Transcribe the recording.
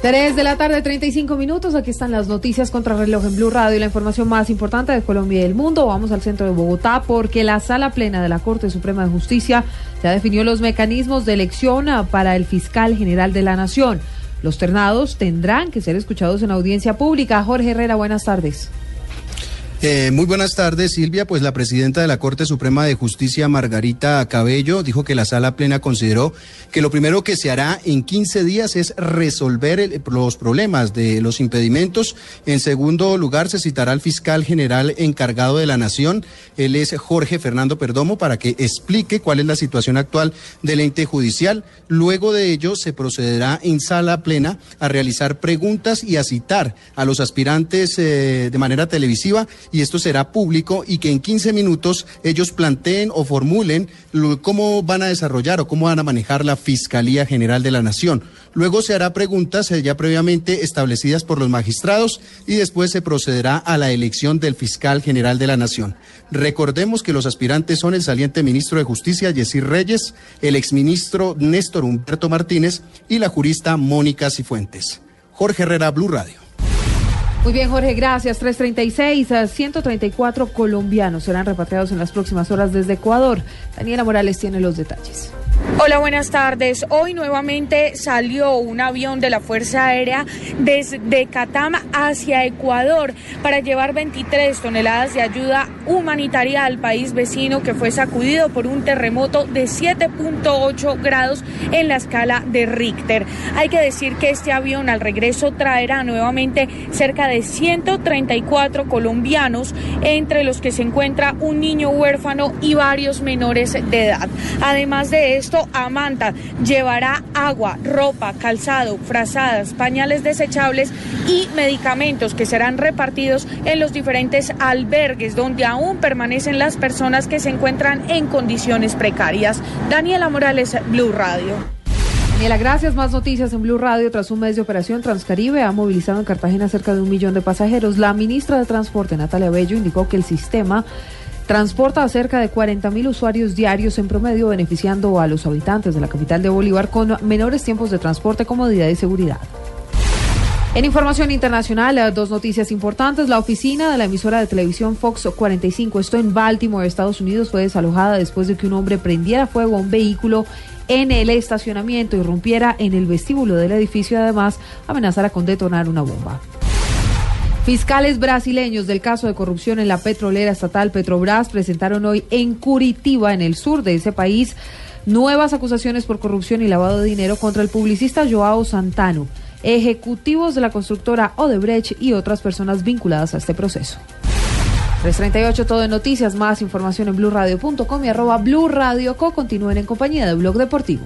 3 de la tarde, 35 minutos. Aquí están las noticias contra reloj en Blue Radio y la información más importante de Colombia y del mundo. Vamos al centro de Bogotá porque la sala plena de la Corte Suprema de Justicia ya definió los mecanismos de elección ah, para el fiscal general de la Nación. Los ternados tendrán que ser escuchados en audiencia pública. Jorge Herrera, buenas tardes. Eh, muy buenas tardes, Silvia. Pues la presidenta de la Corte Suprema de Justicia, Margarita Cabello, dijo que la sala plena consideró que lo primero que se hará en 15 días es resolver los problemas de los impedimentos. En segundo lugar, se citará al fiscal general encargado de la Nación. Él es Jorge Fernando Perdomo para que explique cuál es la situación actual del ente judicial. Luego de ello, se procederá en sala plena a realizar preguntas y a citar a los aspirantes eh, de manera televisiva y esto será público y que en 15 minutos ellos planteen o formulen cómo van a desarrollar o cómo van a manejar la Fiscalía General de la Nación. Luego se hará preguntas eh, ya previamente establecidas por los magistrados y después se procederá a la elección del fiscal general de la Nación. Recordemos que los aspirantes son el saliente ministro de Justicia, Yesir Reyes, el exministro Néstor Humberto Martínez y la jurista Mónica Cifuentes. Jorge Herrera, Blue Radio. Muy bien, Jorge, gracias. 336 a 134 colombianos serán repatriados en las próximas horas desde Ecuador. Daniela Morales tiene los detalles. Hola, buenas tardes. Hoy nuevamente salió un avión de la Fuerza Aérea desde Catama hacia Ecuador para llevar 23 toneladas de ayuda humanitaria al país vecino que fue sacudido por un terremoto de 7.8 grados en la escala de Richter. Hay que decir que este avión al regreso traerá nuevamente cerca de 134 colombianos, entre los que se encuentra un niño huérfano y varios menores de edad. Además de esto, Amanta llevará agua, ropa, calzado, frazadas, pañales desechables y medicamentos que serán repartidos en los diferentes albergues donde aún permanecen las personas que se encuentran en condiciones precarias. Daniela Morales, Blue Radio. Daniela, gracias. Más noticias en Blue Radio. Tras un mes de operación, Transcaribe ha movilizado en Cartagena cerca de un millón de pasajeros. La ministra de Transporte, Natalia Bello, indicó que el sistema transporta a cerca de 40 mil usuarios diarios en promedio, beneficiando a los habitantes de la capital de Bolívar con menores tiempos de transporte, comodidad y seguridad. En información internacional, eh, dos noticias importantes. La oficina de la emisora de televisión Fox 45, esto en Baltimore, Estados Unidos, fue desalojada después de que un hombre prendiera fuego a un vehículo en el estacionamiento, y irrumpiera en el vestíbulo del edificio y además amenazara con detonar una bomba. Fiscales brasileños del caso de corrupción en la petrolera estatal Petrobras presentaron hoy en Curitiba, en el sur de ese país, nuevas acusaciones por corrupción y lavado de dinero contra el publicista Joao Santano, ejecutivos de la constructora Odebrecht y otras personas vinculadas a este proceso. 338 todo de noticias, más información en blurradio.com y arroba blurradioco. Continúen en compañía de Blog Deportivo.